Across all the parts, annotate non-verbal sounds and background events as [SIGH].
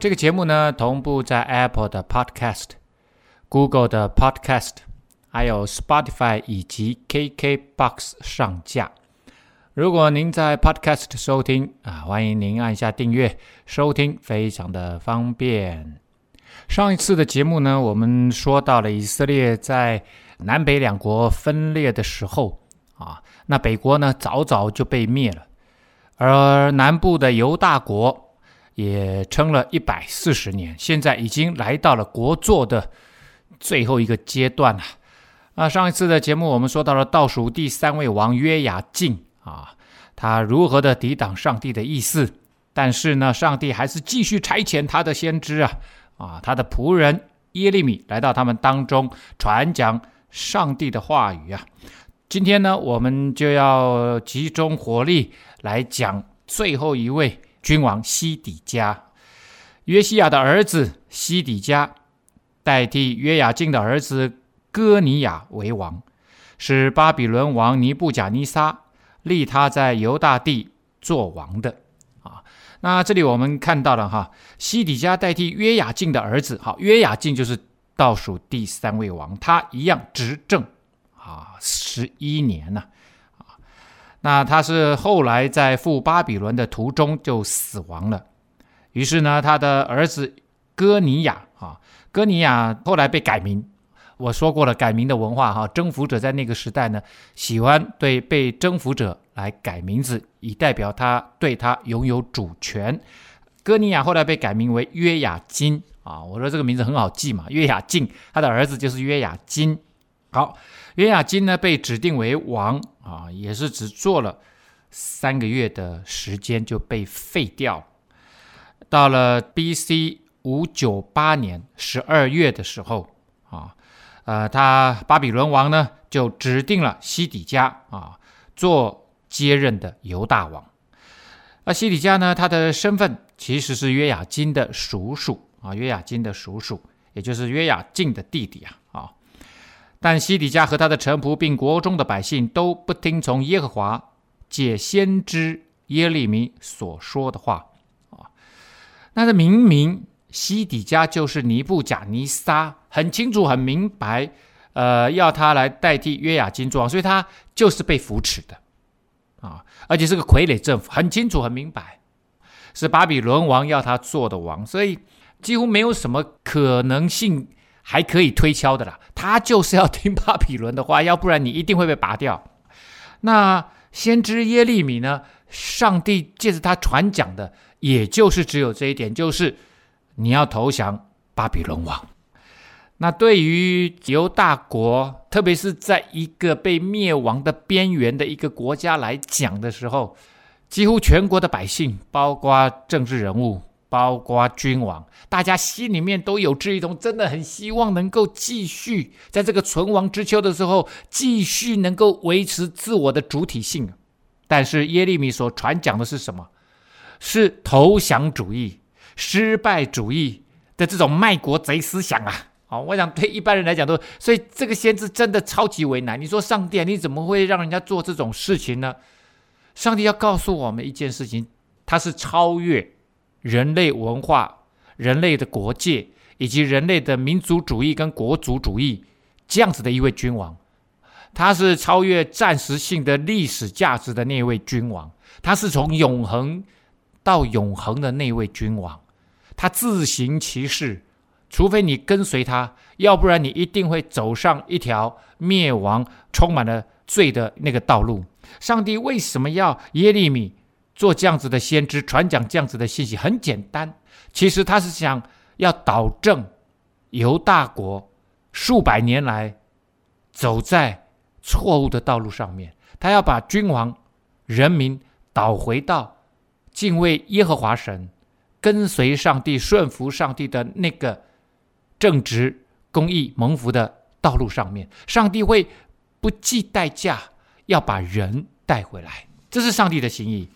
这个节目呢，同步在 Apple 的 Podcast、Google 的 Podcast，还有 Spotify 以及 KKBox 上架。如果您在 Podcast 收听啊，欢迎您按下订阅收听，非常的方便。上一次的节目呢，我们说到了以色列在南北两国分裂的时候啊，那北国呢早早就被灭了，而南部的犹大国。也撑了一百四十年，现在已经来到了国祚的最后一个阶段了。啊，上一次的节目我们说到了倒数第三位王约雅敬啊，他如何的抵挡上帝的意思，但是呢，上帝还是继续差遣他的先知啊啊，他的仆人耶利米来到他们当中传讲上帝的话语啊。今天呢，我们就要集中火力来讲最后一位。君王西底家，约西亚的儿子西底家代替约雅敬的儿子哥尼雅为王，是巴比伦王尼布甲尼撒立他在犹大地做王的啊。那这里我们看到了哈，西底家代替约雅敬的儿子，好，约雅敬就是倒数第三位王，他一样执政啊十一年呢。那他是后来在赴巴比伦的途中就死亡了，于是呢，他的儿子哥尼雅啊，哥尼雅后来被改名。我说过了，改名的文化哈，征服者在那个时代呢，喜欢对被征服者来改名字，以代表他对他拥有主权。哥尼雅后来被改名为约雅金啊，我说这个名字很好记嘛，约雅敬，他的儿子就是约雅金。好，约雅金呢被指定为王啊，也是只做了三个月的时间就被废掉。到了 B.C. 五九八年十二月的时候啊，呃，他巴比伦王呢就指定了西底家啊做接任的犹大王。那西底家呢，他的身份其实是约雅金的叔叔啊，约雅金的叔叔，也就是约雅敬的弟弟啊。但西底家和他的臣仆，并国中的百姓都不听从耶和华借先知耶利米所说的话啊。那这明明西底家就是尼布甲尼撒，很清楚、很明白，呃，要他来代替约雅斤做王，所以他就是被扶持的啊，而且是个傀儡政府，很清楚、很明白，是巴比伦王要他做的王，所以几乎没有什么可能性。还可以推敲的啦，他就是要听巴比伦的话，要不然你一定会被拔掉。那先知耶利米呢？上帝借着他传讲的，也就是只有这一点，就是你要投降巴比伦王。那对于犹大国，特别是在一个被灭亡的边缘的一个国家来讲的时候，几乎全国的百姓，包括政治人物。包括君王，大家心里面都有志一同，真的很希望能够继续在这个存亡之秋的时候，继续能够维持自我的主体性。但是耶利米所传讲的是什么？是投降主义、失败主义的这种卖国贼思想啊！好，我想对一般人来讲都，所以这个先知真的超级为难。你说上帝，你怎么会让人家做这种事情呢？上帝要告诉我们一件事情，他是超越。人类文化、人类的国界以及人类的民族主义跟国族主义这样子的一位君王，他是超越暂时性的历史价值的那位君王，他是从永恒到永恒的那位君王，他自行其事，除非你跟随他，要不然你一定会走上一条灭亡、充满了罪的那个道路。上帝为什么要耶利米？做这样子的先知，传讲这样子的信息很简单，其实他是想要导正犹大国数百年来走在错误的道路上面，他要把君王、人民导回到敬畏耶和华神、跟随上帝、顺服上帝的那个正直、公义、蒙福的道路上面，上帝会不计代价要把人带回来，这是上帝的心意！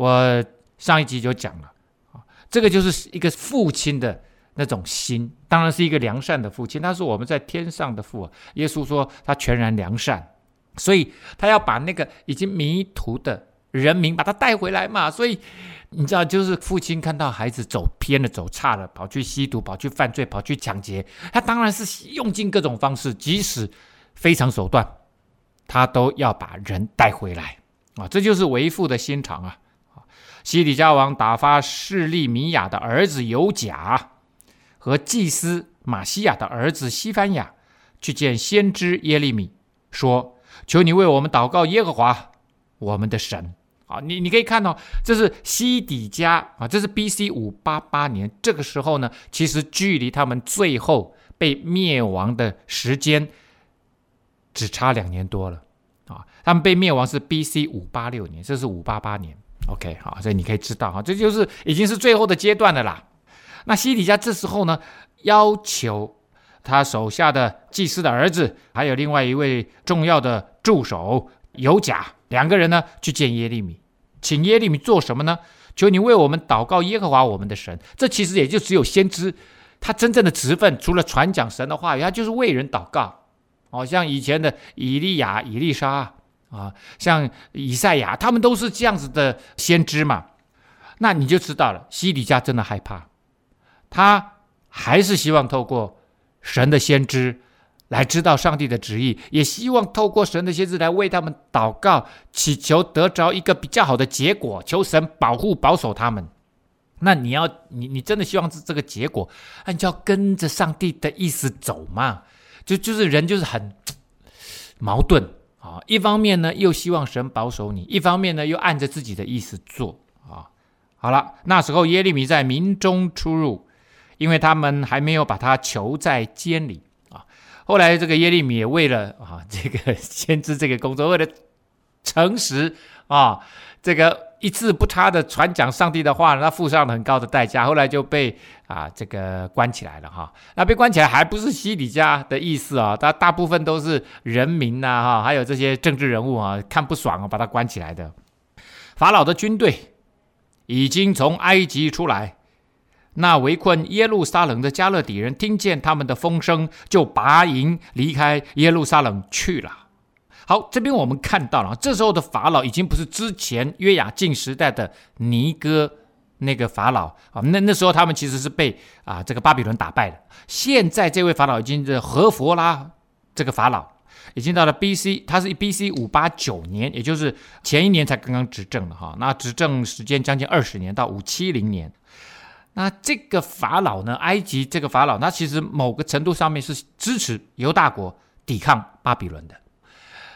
我上一集就讲了啊，这个就是一个父亲的那种心，当然是一个良善的父亲，他是我们在天上的父。耶稣说他全然良善，所以他要把那个已经迷途的人民把他带回来嘛。所以你知道，就是父亲看到孩子走偏了、走差了，跑去吸毒、跑去犯罪、跑去抢劫，他当然是用尽各种方式，即使非常手段，他都要把人带回来啊！这就是为父的心肠啊！西底家王打发示利米亚的儿子犹甲。和祭司马西亚的儿子西番雅去见先知耶利米，说：“求你为我们祷告耶和华我们的神。”啊，你你可以看到，这是西底家啊，这是 B.C. 五八八年。这个时候呢，其实距离他们最后被灭亡的时间只差两年多了啊。他们被灭亡是 B.C. 五八六年，这是五八八年。OK，好，所以你可以知道哈，这就是已经是最后的阶段了啦。那西底家这时候呢，要求他手下的祭司的儿子，还有另外一位重要的助手犹甲，两个人呢去见耶利米，请耶利米做什么呢？求你为我们祷告耶和华我们的神。这其实也就只有先知，他真正的职分，除了传讲神的话语，他就是为人祷告。哦，像以前的以利亚、以利沙啊，像以赛亚，他们都是这样子的先知嘛。那你就知道了，西底家真的害怕。他还是希望透过神的先知来知道上帝的旨意，也希望透过神的先知来为他们祷告，祈求得着一个比较好的结果，求神保护保守他们。那你要你你真的希望是这个结果，那你就要跟着上帝的意思走嘛。就就是人就是很矛盾啊，一方面呢又希望神保守你，一方面呢又按着自己的意思做啊。好了，那时候耶利米在民中出入。因为他们还没有把他囚在监里啊，后来这个耶利米也为了啊这个 [LAUGHS] 先知这个工作，为了诚实啊，这个一字不差的传讲上帝的话，他付上了很高的代价，后来就被啊这个关起来了哈。那被关起来还不是西底家的意思啊，他大部分都是人民呐哈，还有这些政治人物啊看不爽啊，把他关起来的。法老的军队已经从埃及出来。那围困耶路撒冷的迦勒底人听见他们的风声，就拔营离开耶路撒冷去了。好，这边我们看到了，这时候的法老已经不是之前约雅敬时代的尼哥那个法老啊，那那时候他们其实是被啊这个巴比伦打败了。现在这位法老已经是何弗拉这个法老，已经到了 B.C.，他是 B.C. 五八九年，也就是前一年才刚刚执政的哈，那执政时间将近二十年，到五七零年。那这个法老呢？埃及这个法老，那其实某个程度上面是支持犹大国抵抗巴比伦的。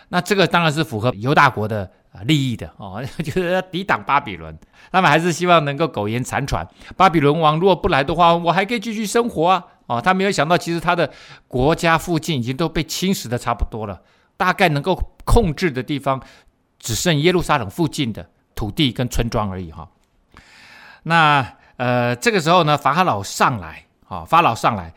那这个当然是符合犹大国的啊利益的哦，[LAUGHS] 就是要抵挡巴比伦。他们还是希望能够苟延残喘。巴比伦王如果不来的话，我还可以继续生活啊！哦，他没有想到，其实他的国家附近已经都被侵蚀的差不多了，大概能够控制的地方只剩耶路撒冷附近的土地跟村庄而已哈。那。呃，这个时候呢，法老上来，啊、哦，法老上来，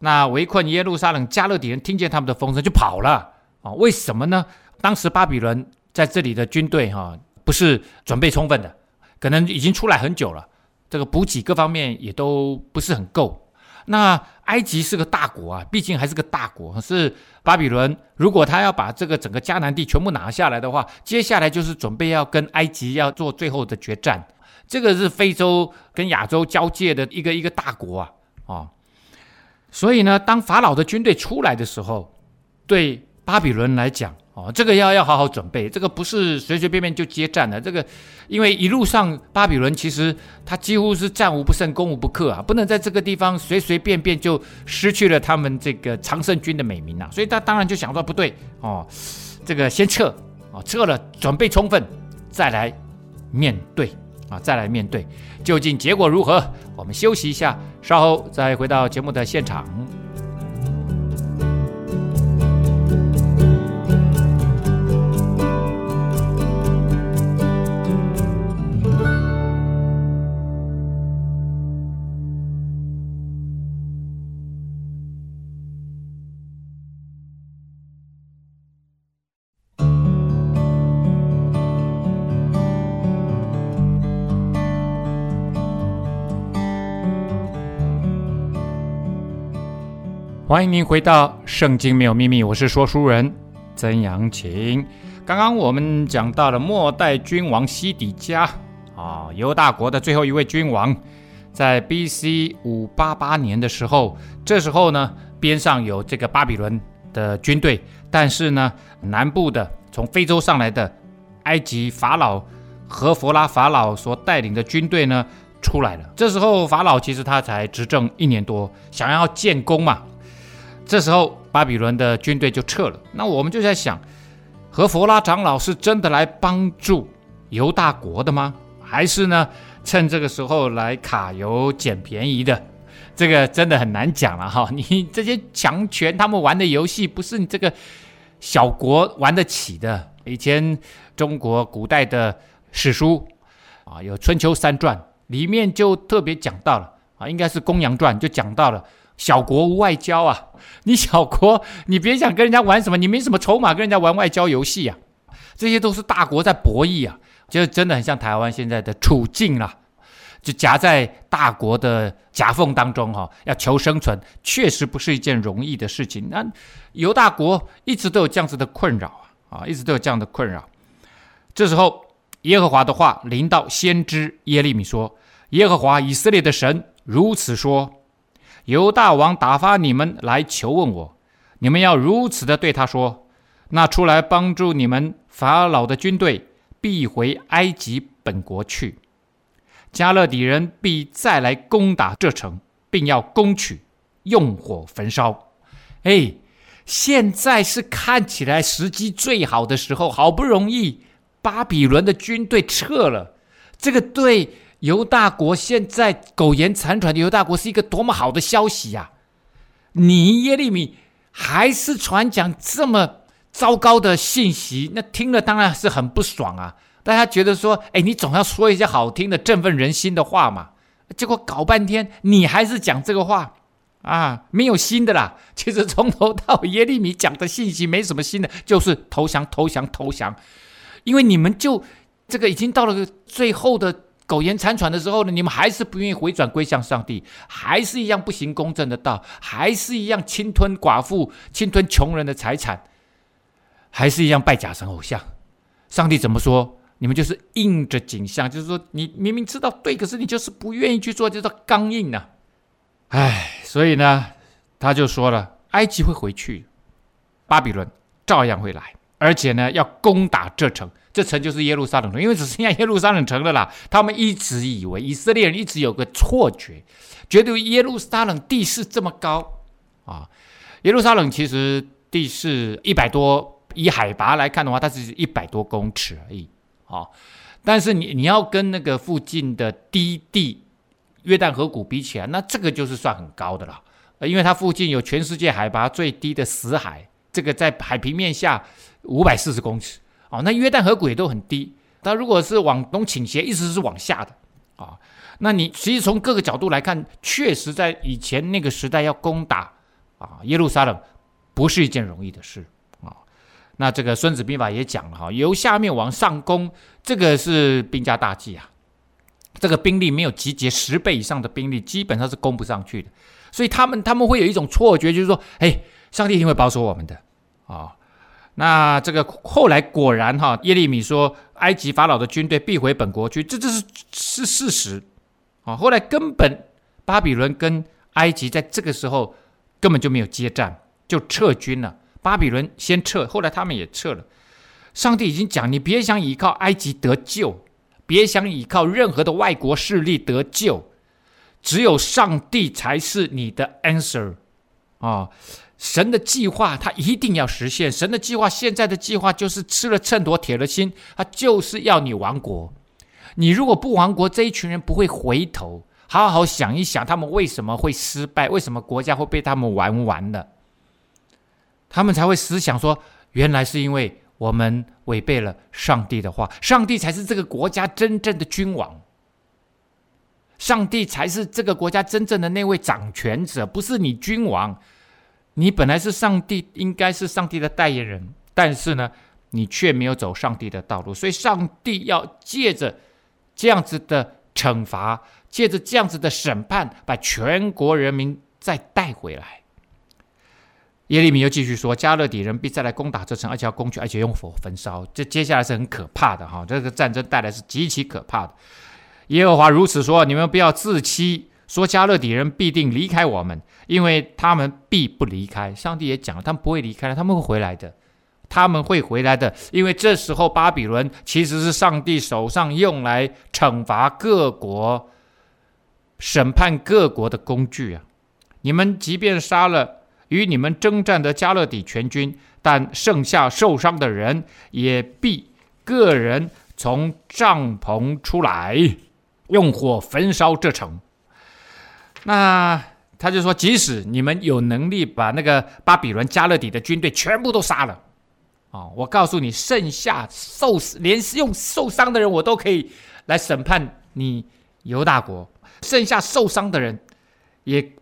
那围困耶路撒冷加勒底人听见他们的风声就跑了，啊、哦，为什么呢？当时巴比伦在这里的军队，哈、不是准备充分的，可能已经出来很久了，这个补给各方面也都不是很够。那埃及是个大国啊，毕竟还是个大国，是巴比伦，如果他要把这个整个迦南地全部拿下来的话，接下来就是准备要跟埃及要做最后的决战。这个是非洲跟亚洲交界的一个一个大国啊，哦，所以呢，当法老的军队出来的时候，对巴比伦来讲，哦，这个要要好好准备，这个不是随随便便就接战的，这个因为一路上巴比伦其实他几乎是战无不胜、攻无不克啊，不能在这个地方随随便便就失去了他们这个常胜军的美名啊，所以他当然就想说不对哦，这个先撤哦，撤了准备充分再来面对。啊，再来面对，究竟结果如何？我们休息一下，稍后再回到节目的现场。欢迎您回到《圣经没有秘密》，我是说书人曾阳晴。刚刚我们讲到了末代君王西底家啊，犹大国的最后一位君王，在 B.C. 五八八年的时候，这时候呢，边上有这个巴比伦的军队，但是呢，南部的从非洲上来的埃及法老和弗拉法老所带领的军队呢，出来了。这时候法老其实他才执政一年多，想要建功嘛。这时候，巴比伦的军队就撤了。那我们就在想，何弗拉长老是真的来帮助犹大国的吗？还是呢，趁这个时候来卡油捡便宜的？这个真的很难讲了哈。[LAUGHS] 你这些强权他们玩的游戏，不是你这个小国玩得起的。以前中国古代的史书啊，有《春秋三传》，里面就特别讲到了啊，应该是《公羊传》，就讲到了。小国无外交啊！[LAUGHS] 你小国，你别想跟人家玩什么，你没什么筹码跟人家玩外交游戏啊！这些都是大国在博弈啊，就真的很像台湾现在的处境啦，就夹在大国的夹缝当中哈，要求生存，确实不是一件容易的事情。那犹大国一直都有这样子的困扰啊，啊，一直都有这样的困扰。这时候，耶和华的话临到先知耶利米说：“耶和华以色列的神如此说。”犹大王打发你们来求问我，你们要如此的对他说：那出来帮助你们法老的军队必回埃及本国去，迦勒底人必再来攻打这城，并要攻取，用火焚烧。哎，现在是看起来时机最好的时候，好不容易巴比伦的军队撤了，这个对。犹大国现在苟延残喘的犹大国是一个多么好的消息呀！你耶利米还是传讲这么糟糕的信息，那听了当然是很不爽啊！大家觉得说，哎，你总要说一些好听的、振奋人心的话嘛。结果搞半天，你还是讲这个话啊，没有新的啦。其实从头到耶利米讲的信息没什么新的，就是投降、投降、投降。因为你们就这个已经到了最后的。苟延残喘的时候呢，你们还是不愿意回转归向上帝，还是一样不行公正的道，还是一样侵吞寡妇、侵吞穷人的财产，还是一样拜假神偶像。上帝怎么说？你们就是硬着颈项，就是说你明明知道对，可是你就是不愿意去做，就是刚硬呢、啊。唉，所以呢，他就说了，埃及会回去，巴比伦照样会来，而且呢，要攻打这城。这城就是耶路撒冷城，因为只剩下耶路撒冷城了啦。他们一直以为以色列人一直有个错觉，觉得耶路撒冷地势这么高啊。耶路撒冷其实地势一百多，以海拔来看的话，它只是一百多公尺而已啊。但是你你要跟那个附近的低地约旦河谷比起来，那这个就是算很高的了，因为它附近有全世界海拔最低的死海，这个在海平面下五百四十公尺。哦，那约旦河谷也都很低，它如果是往东倾斜，一直是往下的，啊、那你其实从各个角度来看，确实在以前那个时代要攻打啊耶路撒冷，不是一件容易的事啊、那这个《孙子兵法》也讲了哈，由下面往上攻，这个是兵家大忌啊。这个兵力没有集结十倍以上的兵力，基本上是攻不上去的。所以他们他们会有一种错觉，就是说，哎，上帝一定会保守我们的啊。那这个后来果然哈，耶利米说，埃及法老的军队必回本国去，这这是是事实啊。后来根本巴比伦跟埃及在这个时候根本就没有接战，就撤军了。巴比伦先撤，后来他们也撤了。上帝已经讲，你别想依靠埃及得救，别想依靠任何的外国势力得救，只有上帝才是你的 answer 啊。神的计划，他一定要实现。神的计划，现在的计划就是吃了秤砣，铁了心，他就是要你亡国。你如果不亡国，这一群人不会回头，好好想一想，他们为什么会失败？为什么国家会被他们玩完了？他们才会思想说，原来是因为我们违背了上帝的话，上帝才是这个国家真正的君王，上帝才是这个国家真正的那位掌权者，不是你君王。你本来是上帝，应该是上帝的代言人，但是呢，你却没有走上帝的道路，所以上帝要借着这样子的惩罚，借着这样子的审判，把全国人民再带回来。耶利米又继续说：“迦勒底人必再来攻打这城，而且要攻取，而且用火焚烧。这接下来是很可怕的哈，这个战争带来是极其可怕的。耶和华如此说：你们不要自欺，说迦勒底人必定离开我们，因为他们必不离开。上帝也讲了，他们不会离开，他们会回来的，他们会回来的，因为这时候巴比伦其实是上帝手上用来惩罚各国、审判各国的工具啊！你们即便杀了。”与你们征战的迦勒底全军，但剩下受伤的人也必个人从帐篷出来，用火焚烧这城。那他就说，即使你们有能力把那个巴比伦加勒底的军队全部都杀了，啊、我告诉你，剩下受连用受伤的人，我都可以来审判你犹大国。剩下受伤的人也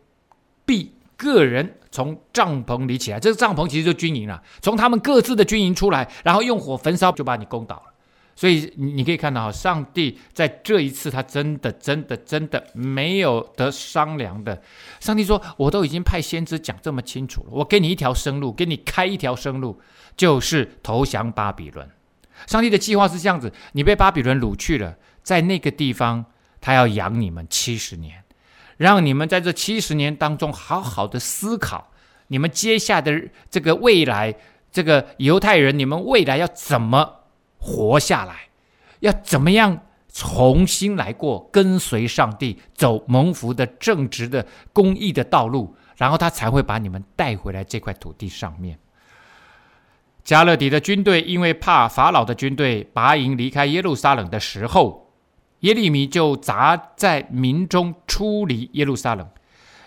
必个人。从帐篷里起来，这个帐篷其实就军营了。从他们各自的军营出来，然后用火焚烧，就把你攻倒了。所以你可以看到，上帝在这一次，他真的、真的、真的没有得商量的。上帝说：“我都已经派先知讲这么清楚了，我给你一条生路，给你开一条生路，就是投降巴比伦。”上帝的计划是这样子：你被巴比伦掳去了，在那个地方，他要养你们七十年。让你们在这七十年当中好好的思考，你们接下的这个未来，这个犹太人，你们未来要怎么活下来？要怎么样重新来过，跟随上帝，走蒙福的正直的公义的道路，然后他才会把你们带回来这块土地上面。迦勒底的军队因为怕法老的军队拔营离开耶路撒冷的时候。耶利米就砸在民中出离耶路撒冷，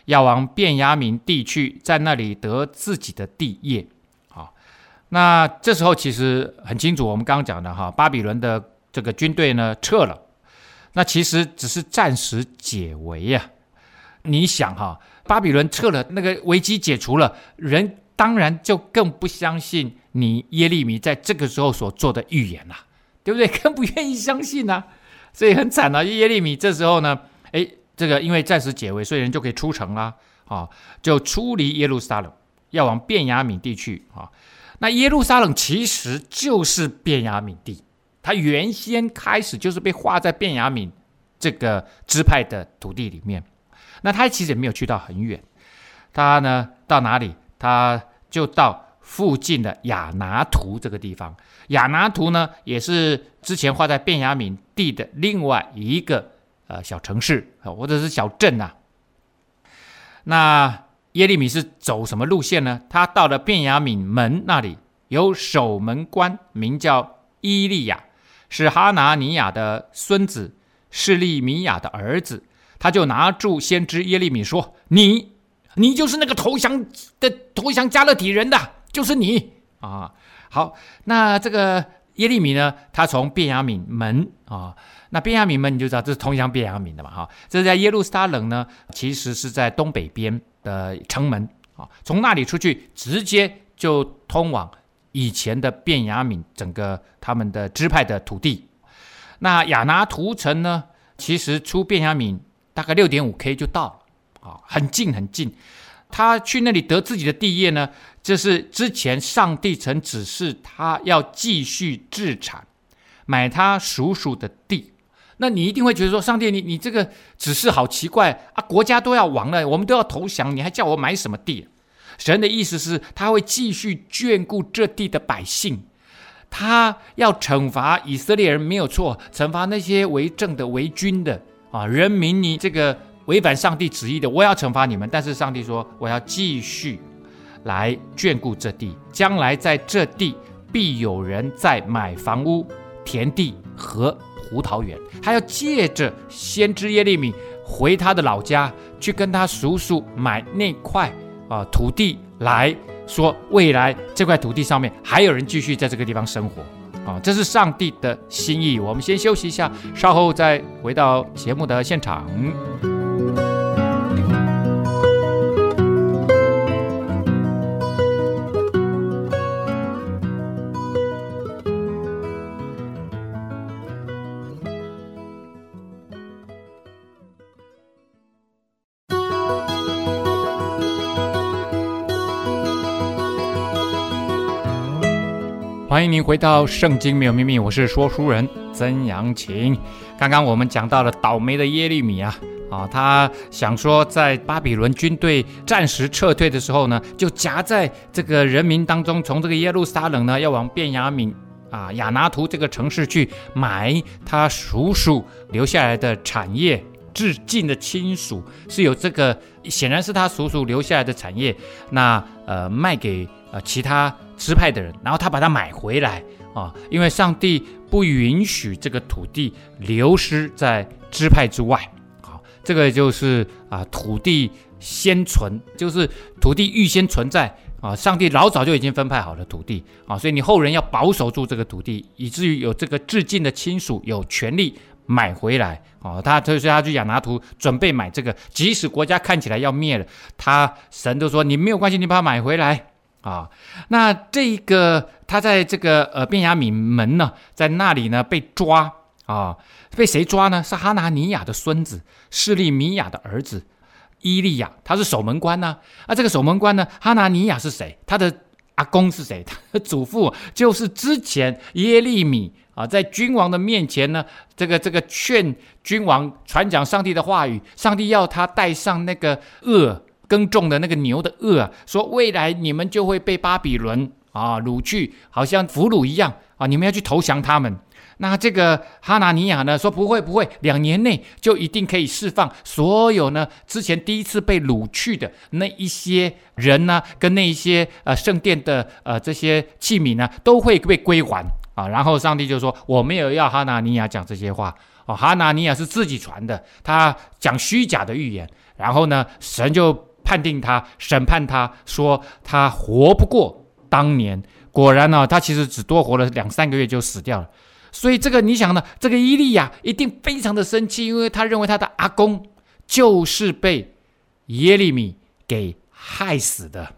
要往便雅悯地区，在那里得自己的地业。那这时候其实很清楚，我们刚刚讲的哈，巴比伦的这个军队呢撤了，那其实只是暂时解围呀。你想哈，巴比伦撤了，那个危机解除了，人当然就更不相信你耶利米在这个时候所做的预言了，对不对？[LAUGHS] 更不愿意相信呢。所以很惨啊！耶利米这时候呢，哎，这个因为暂时解围，所以人就可以出城啦，啊，就出离耶路撒冷，要往便雅悯地去啊。那耶路撒冷其实就是便雅悯地，它原先开始就是被划在便雅悯这个支派的土地里面。那他其实也没有去到很远，他呢到哪里？他就到附近的亚拿图这个地方。亚拿图呢，也是之前划在便雅悯地的另外一个呃小城市啊，或者是小镇呐、啊。那耶利米是走什么路线呢？他到了便雅悯门那里，有守门官名叫伊利亚，是哈拿尼亚的孙子，示利米亚的儿子。他就拿住先知耶利米说：“你，你就是那个投降的投降迦勒底人的，就是你啊。”好，那这个耶利米呢？他从便雅悯门啊，那便雅悯门你就知道这是通向便雅悯的嘛，哈，这是在耶路撒冷呢，其实是在东北边的城门啊，从那里出去，直接就通往以前的便雅悯整个他们的支派的土地。那亚拿图城呢，其实出便雅悯大概六点五 K 就到了啊，很近很近。他去那里得自己的地业呢，这是之前上帝曾指示他要继续置产，买他叔叔的地。那你一定会觉得说，上帝，你你这个指示好奇怪啊！国家都要亡了，我们都要投降，你还叫我买什么地？神的意思是，他会继续眷顾这地的百姓，他要惩罚以色列人没有错，惩罚那些为政的、为君的啊人民，你这个。违反上帝旨意的，我要惩罚你们。但是上帝说，我要继续来眷顾这地，将来在这地必有人在买房屋、田地和葡萄园。还要借着先知耶利米回他的老家，去跟他叔叔买那块啊土地，来说未来这块土地上面还有人继续在这个地方生活。啊，这是上帝的心意。我们先休息一下，稍后再回到节目的现场。欢迎您回到《圣经没有秘密》，我是说书人曾阳晴。刚刚我们讲到了倒霉的耶利米啊，啊，他想说在巴比伦军队暂时撤退的时候呢，就夹在这个人民当中，从这个耶路撒冷呢要往便雅悯啊亚拿图这个城市去买他叔叔留下来的产业，至近的亲属是有这个，显然是他叔叔留下来的产业，那呃卖给呃其他。支派的人，然后他把它买回来啊，因为上帝不允许这个土地流失在支派之外。好，这个就是啊，土地先存，就是土地预先存在啊，上帝老早就已经分派好了土地啊，所以你后人要保守住这个土地，以至于有这个致敬的亲属有权利买回来啊。他所以他去亚拿图准备买这个，即使国家看起来要灭了，他神都说你没有关系，你把它买回来。啊，那这个他在这个呃便雅悯门呢，在那里呢被抓啊，被谁抓呢？是哈拿尼亚的孙子，示利米亚的儿子伊利亚，他是守门官呢。啊，这个守门官呢，哈拿尼亚是谁？他的阿公是谁？[LAUGHS] 他的祖父就是之前耶利米啊，在君王的面前呢，这个这个劝君王传讲上帝的话语，上帝要他带上那个恶。耕种的那个牛的轭啊，说未来你们就会被巴比伦啊掳去，好像俘虏一样啊，你们要去投降他们。那这个哈拿尼亚呢，说不会不会，两年内就一定可以释放所有呢之前第一次被掳去的那一些人呢，跟那一些呃圣殿的呃这些器皿呢，都会被归还啊。然后上帝就说，我没有要哈拿尼亚讲这些话哦，哈拿尼亚是自己传的，他讲虚假的预言。然后呢，神就。判定他，审判他，说他活不过当年。果然呢、他其实只多活了两三个月就死掉了。所以这个你想呢，这个伊利亚一定非常的生气，因为他认为他的阿公就是被耶利米给害死的，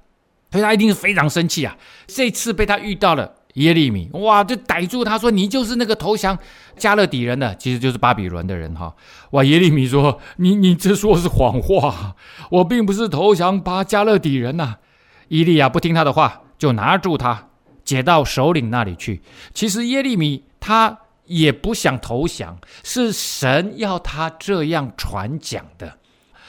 所以他一定是非常生气啊。这次被他遇到了。耶利米哇，就逮住他说：“你就是那个投降加勒底人的，其实就是巴比伦的人哈。”哇，耶利米说：“你你这说是谎话，我并不是投降巴加勒底人呐、”伊利亚不听他的话，就拿住他，解到首领那里去。其实耶利米他也不想投降，是神要他这样传讲的。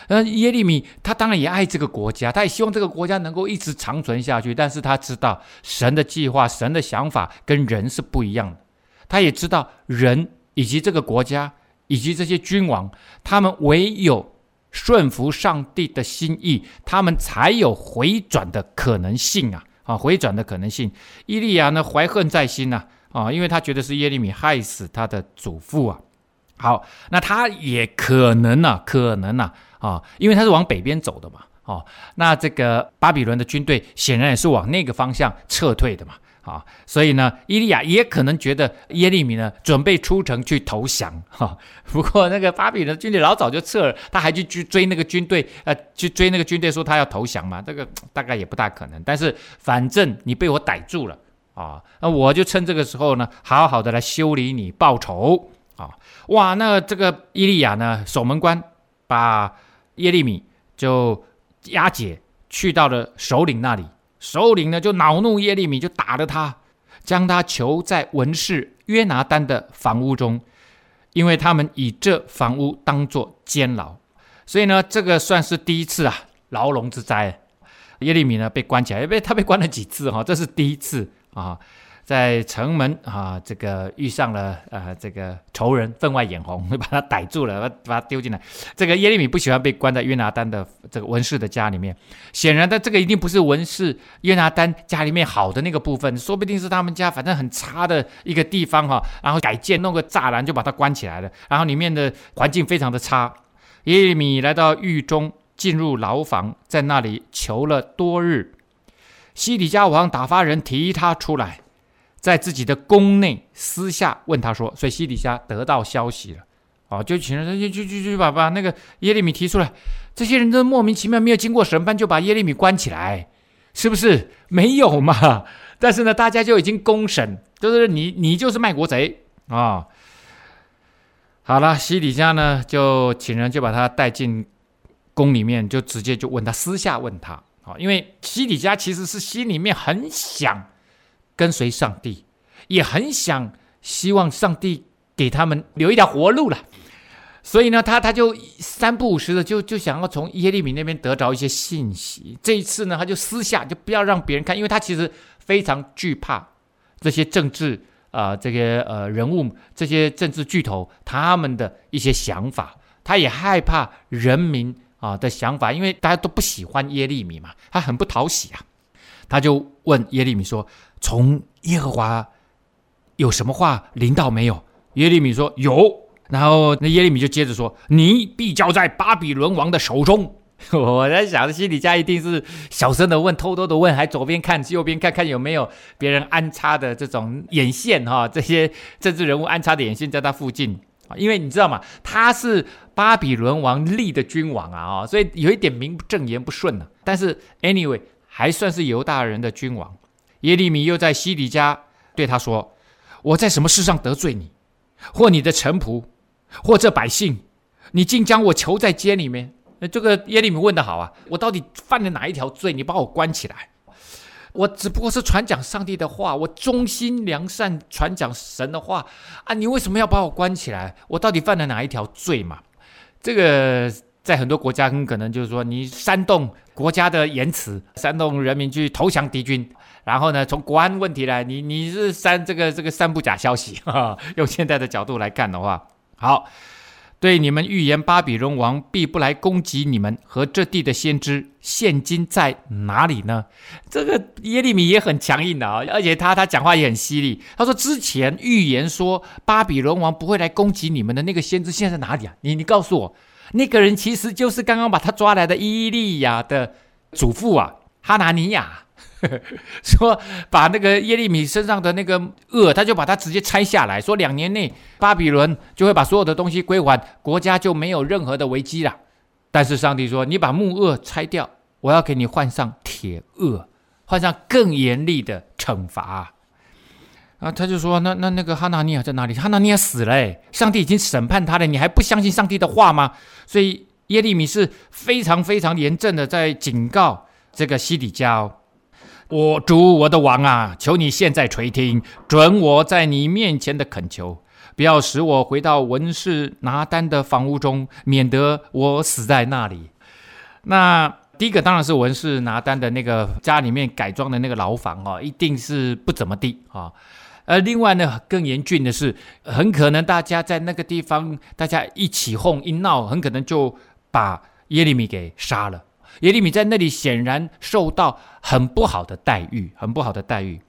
呃，耶利米他当然也爱这个国家，他也希望这个国家能够一直长存下去。但是他知道神的计划、神的想法跟人是不一样的。他也知道人以及这个国家以及这些君王，他们唯有顺服上帝的心意，他们才有回转的可能性啊！啊，回转的可能性。伊利亚呢，怀恨在心呐，啊，因为他觉得是耶利米害死他的祖父啊。好，那他也可能呢、啊，可能呢、啊。啊，因为他是往北边走的嘛，哦，那这个巴比伦的军队显然也是往那个方向撤退的嘛，啊，所以呢，伊利亚也可能觉得耶利米呢准备出城去投降，哈，不过那个巴比伦军队老早就撤了，他还去去追那个军队，呃，去追那个军队说他要投降嘛，这个大概也不大可能，但是反正你被我逮住了，啊，那我就趁这个时候呢，好好的来修理你报仇，啊，哇，那这个伊利亚呢，守门官把。耶利米就押解去到了首领那里，首领呢就恼怒耶利米，就打了他，将他囚在文士约拿单的房屋中，因为他们以这房屋当作监牢，所以呢，这个算是第一次啊，牢笼之灾。耶利米呢被关起来，因为他被关了几次哈，这是第一次啊。在城门啊，这个遇上了呃，这个仇人分外眼红，会 [LAUGHS] 把他逮住了，把把他丢进来。这个耶利米不喜欢被关在约拿单的这个文士的家里面，显然的，这个一定不是文士约拿单家里面好的那个部分，说不定是他们家反正很差的一个地方哈，然后改建弄个栅栏就把他关起来了，然后里面的环境非常的差。耶利米来到狱中，进入牢房，在那里囚了多日。西底家王打发人提他出来。在自己的宫内私下问他说，所以西底家得到消息了，哦，就请人就就就就把把那个耶利米提出来。这些人都莫名其妙，没有经过审判就把耶利米关起来，是不是？没有嘛？但是呢，大家就已经公审，就是你你就是卖国贼啊、好了，西底家呢就请人就把他带进宫里面，就直接就问他，私下问他，啊、因为西底家其实是心里面很想。跟随上帝，也很想希望上帝给他们留一条活路了。所以呢，他他就三不五时的就就想要从耶利米那边得着一些信息。这一次呢，他就私下就不要让别人看，因为他其实非常惧怕这些政治啊、这些呃人物、这些政治巨头他们的一些想法，他也害怕人民啊的想法，因为大家都不喜欢耶利米嘛，他很不讨喜啊。他就问耶利米说：“从耶和华有什么话临到没有？”耶利米说：“有。”然后那耶利米就接着说：“你必交在巴比伦王的手中。[LAUGHS] ”我在想，西底家一定是小声的问，偷偷的问，还左边看右边看看有没有别人安插的这种眼线哈，这些政治人物安插的眼线在他附近，因为你知道吗？他是巴比伦王立的君王啊，哦所以有一点名不正言不顺呢。但是 anyway 还算是犹大人的君王。耶利米又在西底家对他说：“我在什么事上得罪你，或你的臣仆？”或者百姓，你竟将我囚在监里面？那这个耶利米问得好啊！我到底犯了哪一条罪？你把我关起来？我只不过是传讲上帝的话，我忠心良善传讲神的话啊！你为什么要把我关起来？我到底犯了哪一条罪嘛？这个在很多国家很可能就是说，你煽动国家的言辞，煽动人民去投降敌军，然后呢，从国安问题来，你你是煽这个这个散布假消息哈。[LAUGHS] 用现在的角度来看的话。好，对你们预言巴比伦王必不来攻击你们和这地的先知，现今在哪里呢？这个耶利米也很强硬的啊，而且他他讲话也很犀利。他说之前预言说巴比伦王不会来攻击你们的那个先知，现在在哪里啊？你你告诉我，那个人其实就是刚刚把他抓来的伊利亚的祖父啊，哈拿尼亚。[LAUGHS] 说把那个耶利米身上的那个轭，他就把它直接拆下来，说两年内巴比伦就会把所有的东西归还，国家就没有任何的危机了。但是上帝说，你把木轭拆掉，我要给你换上铁轭，换上更严厉的惩罚。啊，他就说，那那那个哈拿尼亚在哪里？哈拿尼亚死了，诶，上帝已经审判他了，你还不相信上帝的话吗？所以耶利米是非常非常严正的在警告这个西底家哦。我主我的王啊，求你现在垂听，准我在你面前的恳求，不要使我回到文士拿单的房屋中，免得我死在那里。那第一个当然是文士拿单的那个家里面改装的那个牢房啊，一定是不怎么地啊。而另外呢，更严峻的是，很可能大家在那个地方，大家一起哄一闹，很可能就把耶利米给杀了。耶利米在那里显然受到很不好的待遇，很不好的待遇。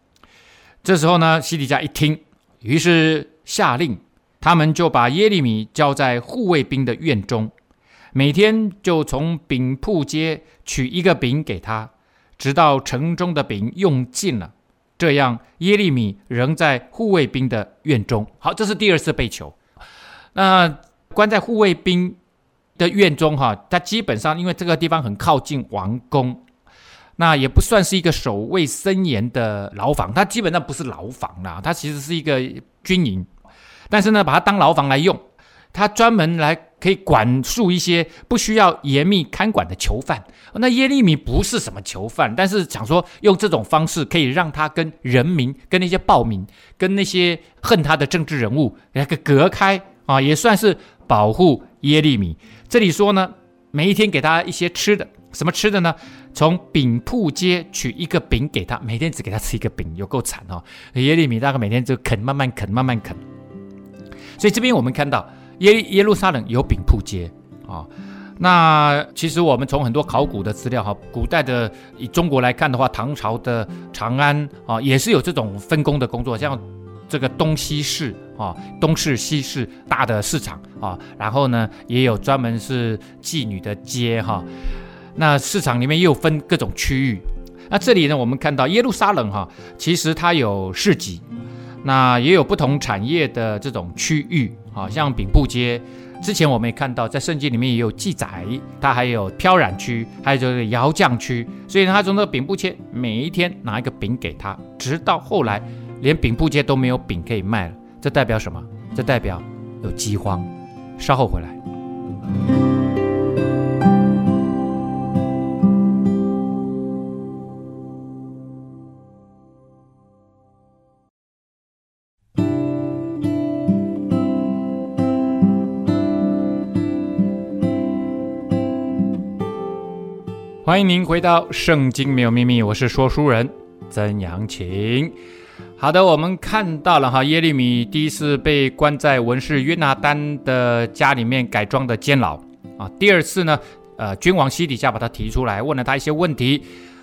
这时候呢，西底家一听，于是下令，他们就把耶利米交在护卫兵的院中，每天就从饼铺街取一个饼给他，直到城中的饼用尽了。这样，耶利米仍在护卫兵的院中。好，这是第二次被囚。那关在护卫兵的院中哈，它基本上因为这个地方很靠近王宫，那也不算是一个守卫森严的牢房，它基本上不是牢房啦，它其实是一个军营，但是呢，把它当牢房来用，它专门来可以管束一些不需要严密看管的囚犯。那耶利米不是什么囚犯，但是想说用这种方式可以让他跟人民、跟那些暴民、跟那些恨他的政治人物来个隔开啊，也算是保护耶利米。这里说呢，每一天给他一些吃的，什么吃的呢？从饼铺街取一个饼给他，每天只给他吃一个饼，有够惨哦。耶利米大概每天就啃，慢慢啃，慢慢啃。所以这边我们看到耶耶路撒冷有饼铺街啊。那其实我们从很多考古的资料哈，古代的以中国来看的话，唐朝的长安啊，也是有这种分工的工作，像。这个东西市啊，东市西市大的市场啊，然后呢，也有专门是妓女的街哈。那市场里面又分各种区域。那这里呢，我们看到耶路撒冷哈，其实它有市集，那也有不同产业的这种区域好，像饼铺街。之前我们也看到，在圣经里面也有记载，它还有飘染区，还有就是窑匠区。所以呢，他从这个饼铺街每一天拿一个饼给他，直到后来。连饼铺街都没有饼可以卖了，这代表什么？这代表有饥荒。稍后回来。欢迎您回到《圣经没有秘密》，我是说书人曾阳晴。好的，我们看到了哈，耶利米第一次被关在文士约拿单的家里面改装的监牢啊。第二次呢，呃，君王西底下把他提出来，问了他一些问题，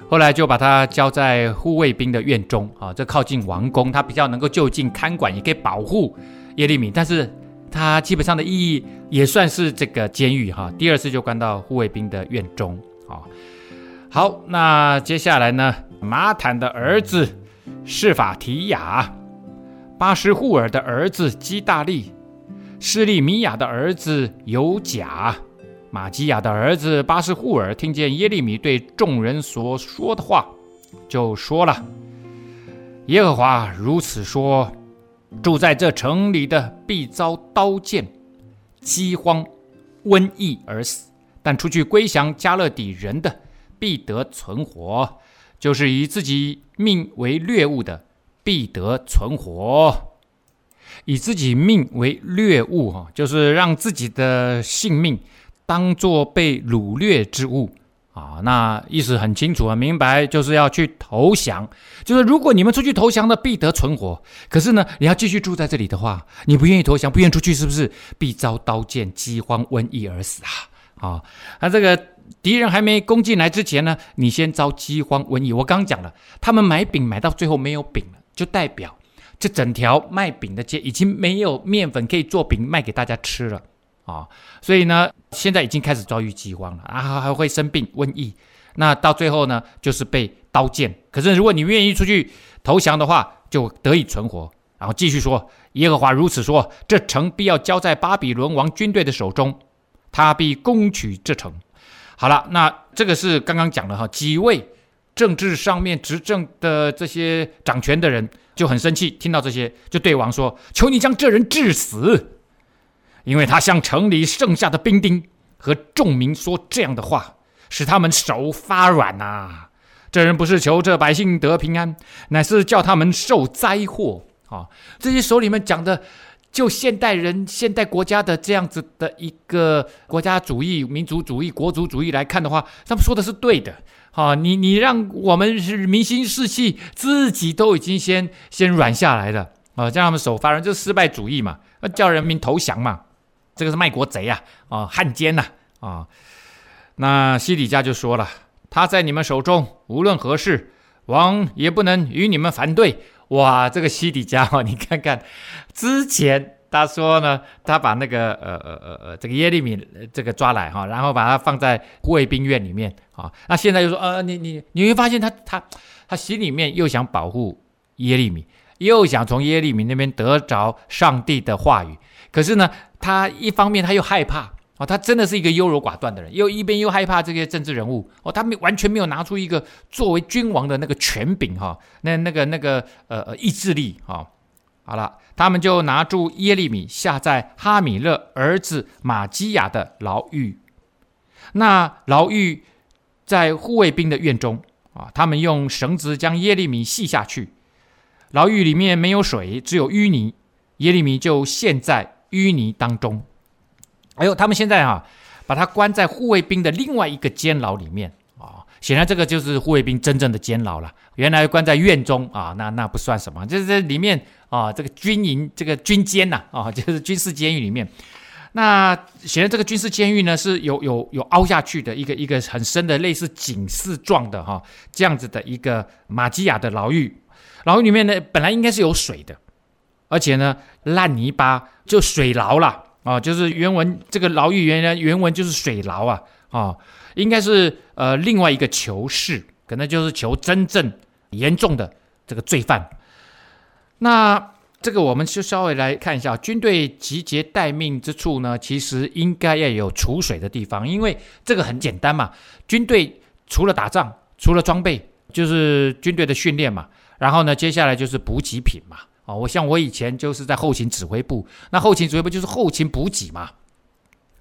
后来就把他交在护卫兵的院中啊，这靠近王宫，他比较能够就近看管，也可以保护耶利米。但是他基本上的意义也算是这个监狱哈。第二次就关到护卫兵的院中啊。好，那接下来呢？马坦的儿子示法提雅，巴施户尔的儿子基大利，施利米亚的儿子犹甲，玛基亚的儿子巴施户尔，听见耶利米对众人所说的话，就说了：“耶和华如此说，住在这城里的必遭刀剑、饥荒、瘟疫而死；但出去归降迦勒底人的。”必得存活，就是以自己命为掠物的，必得存活。以自己命为掠物，哈，就是让自己的性命当做被掳掠之物啊。那意思很清楚啊，明白，就是要去投降。就是如果你们出去投降的，必得存活。可是呢，你要继续住在这里的话，你不愿意投降，不愿意出去，是不是必遭刀剑、饥荒、瘟疫而死啊？啊，那这个。敌人还没攻进来之前呢，你先遭饥荒瘟疫。我刚讲了，他们买饼买到最后没有饼了，就代表这整条卖饼的街已经没有面粉可以做饼卖给大家吃了啊！所以呢，现在已经开始遭遇饥荒了啊，还会生病瘟疫。那到最后呢，就是被刀剑。可是如果你愿意出去投降的话，就得以存活。然后继续说，耶和华如此说：这城必要交在巴比伦王军队的手中，他必攻取这城。好了，那这个是刚刚讲的哈，几位政治上面执政的这些掌权的人就很生气，听到这些就对王说：“求你将这人治死，因为他向城里剩下的兵丁和众民说这样的话，使他们手发软呐、啊。这人不是求这百姓得平安，乃是叫他们受灾祸啊。这些手里面讲的。”就现代人、现代国家的这样子的一个国家主义、民族主义、国族主义来看的话，他们说的是对的。啊，你你让我们是民心士气，自己都已经先先软下来了。啊，叫他们手发软，就是失败主义嘛，叫人民投降嘛，这个是卖国贼呀，啊，汉奸呐，啊，那西底家就说了，他在你们手中，无论何事，王也不能与你们反对。哇，这个西底家哈，你看看，之前他说呢，他把那个呃呃呃呃这个耶利米这个抓来哈，然后把他放在卫兵院里面啊，那现在就说呃，你你你会发现他他他心里面又想保护耶利米，又想从耶利米那边得着上帝的话语，可是呢，他一方面他又害怕。哦，他真的是一个优柔寡断的人，又一边又害怕这些政治人物哦，他没完全没有拿出一个作为君王的那个权柄哈，那那个那个呃呃意志力哈。好了，他们就拿住耶利米下在哈米勒儿子玛基亚的牢狱。那牢狱在护卫兵的院中啊，他们用绳子将耶利米系下去。牢狱里面没有水，只有淤泥，耶利米就陷在淤泥当中。哎呦，他们现在、啊，把他关在护卫兵的另外一个监牢里面啊、哦，显然这个就是护卫兵真正的监牢了。原来关在院中啊，那那不算什么，就是这里面啊，这个军营这个军监呐啊，[LAUGHS] 就是军事监狱里面。那显然这个军事监狱呢是有有有凹下去的一个一个很深的类似井室状的哈、哦，这样子的一个玛基亚的牢狱。牢狱里面呢本来应该是有水的，而且呢烂泥巴就水牢了。啊、就是原文这个牢狱原来原文就是水牢啊，啊、应该是呃另外一个囚室，可能就是囚真正严重的这个罪犯。那这个我们就稍微来看一下，军队集结待命之处呢，其实应该要有储水的地方，因为这个很简单嘛，军队除了打仗，除了装备，就是军队的训练嘛，然后呢，接下来就是补给品嘛。哦，我像我以前就是在后勤指挥部，那后勤指挥部就是后勤补给嘛，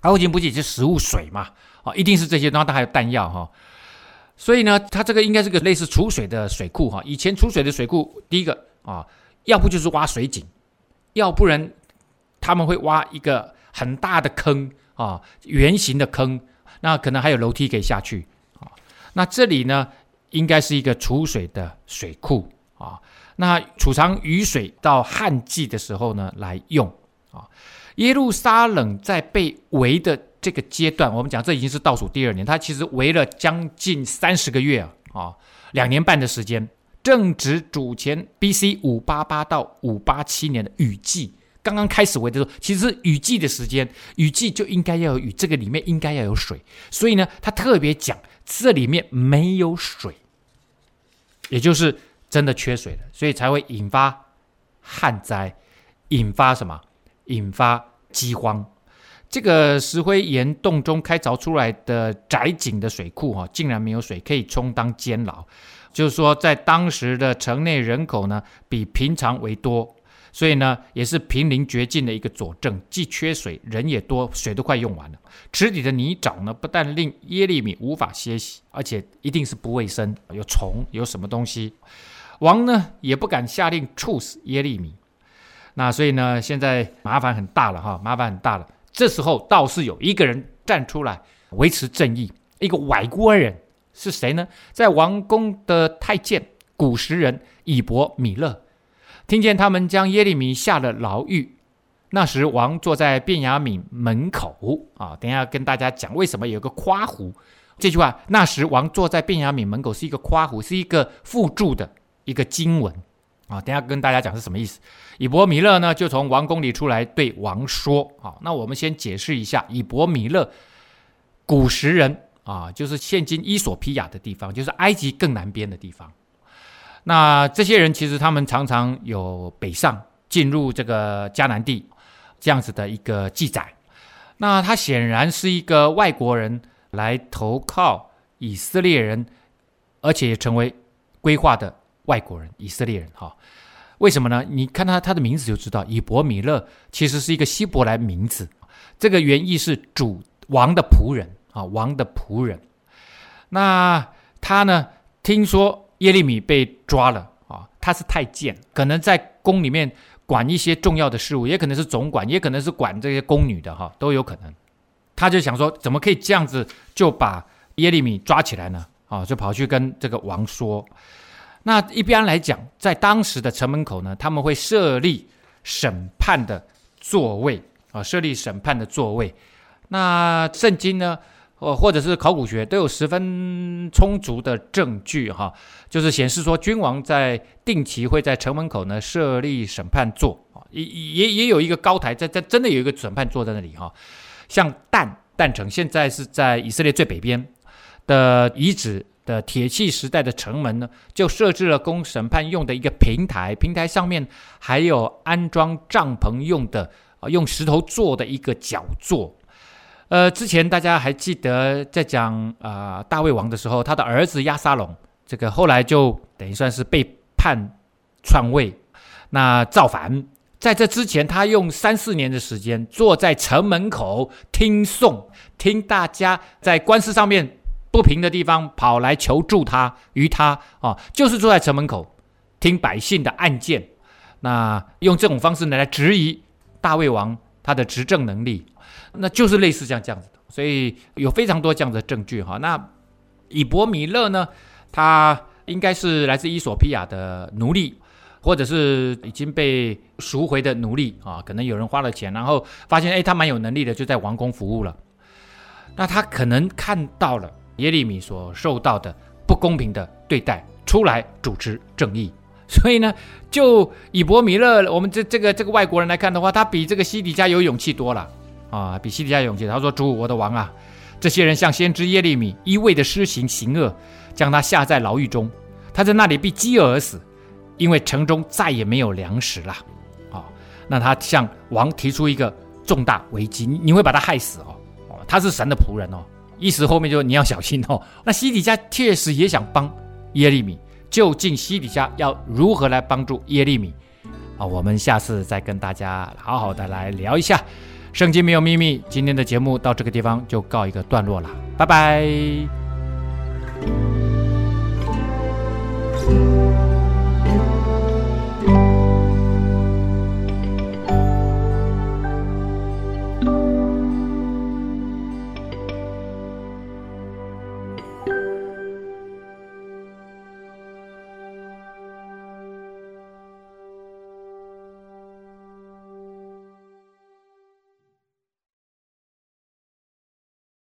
后勤补给就是食物、水嘛，啊，一定是这些，然后它还有弹药哈，所以呢，它这个应该是个类似储水的水库哈。以前储水的水库，第一个啊，要不就是挖水井，要不然他们会挖一个很大的坑啊，圆形的坑，那可能还有楼梯可以下去啊。那这里呢，应该是一个储水的水库啊。那储藏雨水到旱季的时候呢，来用啊。耶路撒冷在被围的这个阶段，我们讲这已经是倒数第二年，它其实围了将近三十个月啊，两年半的时间，正值主前 B.C. 五八八到五八七年的雨季，刚刚开始围的时候，其实雨季的时间，雨季就应该要有雨，这个里面应该要有水，所以呢，他特别讲这里面没有水，也就是真的缺水了，所以才会引发旱灾，引发什么？引发饥荒。这个石灰岩洞中开凿出来的窄井的水库，哈，竟然没有水可以充当监牢。就是说，在当时的城内人口呢，比平常为多，所以呢，也是濒临绝境的一个佐证。既缺水，人也多，水都快用完了。池底的泥沼呢，不但令耶利米无法歇息，而且一定是不卫生，有虫，有什么东西。王呢，也不敢下令处死耶利米。那所以呢，现在麻烦很大了哈，麻烦很大了。这时候倒是有一个人站出来维持正义，一个外国人是谁呢？在王宫的太监古实人以伯米勒，听见他们将耶利米下了牢狱。那时王坐在便雅悯门口啊，等下跟大家讲为什么有个夸弧这句话。那时王坐在便雅悯门口是一个夸弧，是一个附注的一个经文。啊，等下跟大家讲是什么意思。以伯米勒呢，就从王宫里出来对王说：“啊，那我们先解释一下，以伯米勒，古时人啊，就是现今伊索比亚的地方，就是埃及更南边的地方。那这些人其实他们常常有北上进入这个迦南地这样子的一个记载。那他显然是一个外国人来投靠以色列人，而且也成为规划的。”外国人，以色列人，哈，为什么呢？你看他他的名字就知道，以伯米勒其实是一个希伯来名字，这个原意是主王的仆人啊，王的仆人。那他呢，听说耶利米被抓了啊，他是太监，可能在宫里面管一些重要的事务，也可能是总管，也可能是管这些宫女的哈，都有可能。他就想说，怎么可以这样子就把耶利米抓起来呢？啊，就跑去跟这个王说。那一般来讲，在当时的城门口呢，他们会设立审判的座位啊，设立审判的座位。那圣经呢，呃或者是考古学都有十分充足的证据哈，就是显示说，君王在定期会在城门口呢设立审判座啊，也也也有一个高台，在在真的有一个审判座在那里哈。像但但城现在是在以色列最北边的遗址。的铁器时代的城门呢，就设置了供审判用的一个平台，平台上面还有安装帐篷用的啊，用石头做的一个角座。呃，之前大家还记得在讲啊、呃、大卫王的时候，他的儿子亚沙龙，这个后来就等于算是被判篡位，那造反。在这之前，他用三四年的时间坐在城门口听讼，听大家在官司上面。不平的地方跑来求助他，于他啊，就是坐在城门口听百姓的案件，那用这种方式呢来质疑大卫王他的执政能力，那就是类似像这样子的，所以有非常多这样的证据哈。那以伯米勒呢，他应该是来自伊索比亚的奴隶，或者是已经被赎回的奴隶啊，可能有人花了钱，然后发现哎他蛮有能力的，就在王宫服务了，那他可能看到了。耶利米所受到的不公平的对待，出来主持正义。所以呢，就以伯米勒，我们这这个这个外国人来看的话，他比这个西底家有勇气多了啊，比西底家勇气。他说：“主我的王啊，这些人向先知耶利米一味的施行行恶，将他下在牢狱中，他在那里必饥饿而死，因为城中再也没有粮食了。”啊，那他向王提出一个重大危机，你会把他害死，哦，他是神的仆人哦。意思后面就你要小心哦。[LAUGHS] 那西底家确实也想帮耶利米，究竟西底家要如何来帮助耶利米？啊，我们下次再跟大家好好的来聊一下。圣经没有秘密，今天的节目到这个地方就告一个段落了，拜拜。